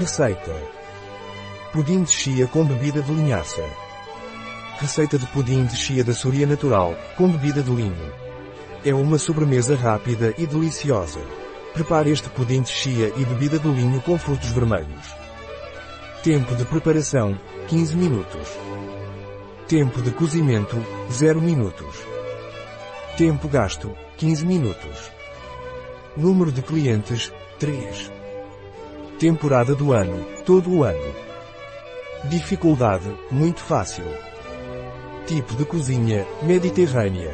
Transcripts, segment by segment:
Receita. Pudim de chia com bebida de linhaça. Receita de pudim de chia da Soria Natural, com bebida de linho. É uma sobremesa rápida e deliciosa. Prepare este pudim de chia e bebida de linho com frutos vermelhos. Tempo de preparação, 15 minutos. Tempo de cozimento, 0 minutos. Tempo gasto, 15 minutos. Número de clientes, 3. Temporada do ano, todo o ano. Dificuldade, muito fácil. Tipo de cozinha, mediterrânea.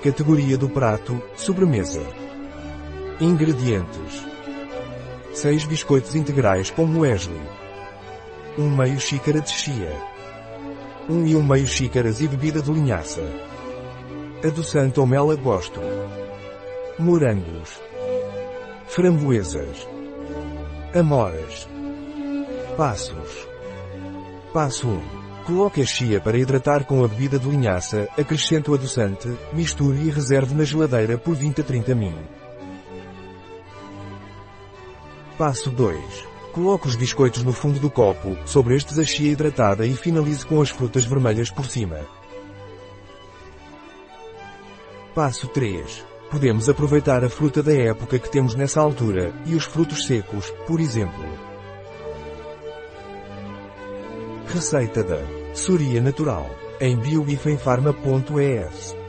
Categoria do prato, sobremesa. Ingredientes. 6 biscoitos integrais com muesli. 1 meio xícara de chia. 1 e 1 meio xícaras e bebida de linhaça. Adoçante ou mel a gosto. Morangos. Framboesas. Amoras. Passos. Passo 1. Coloque a chia para hidratar com a bebida de linhaça, acrescente o adoçante, misture e reserve na geladeira por 20 a 30 min. Passo 2. Coloque os biscoitos no fundo do copo, sobre estes a chia hidratada e finalize com as frutas vermelhas por cima. Passo 3. Podemos aproveitar a fruta da época que temos nessa altura, e os frutos secos, por exemplo. Receita da Soria Natural, em biobifenfarma.es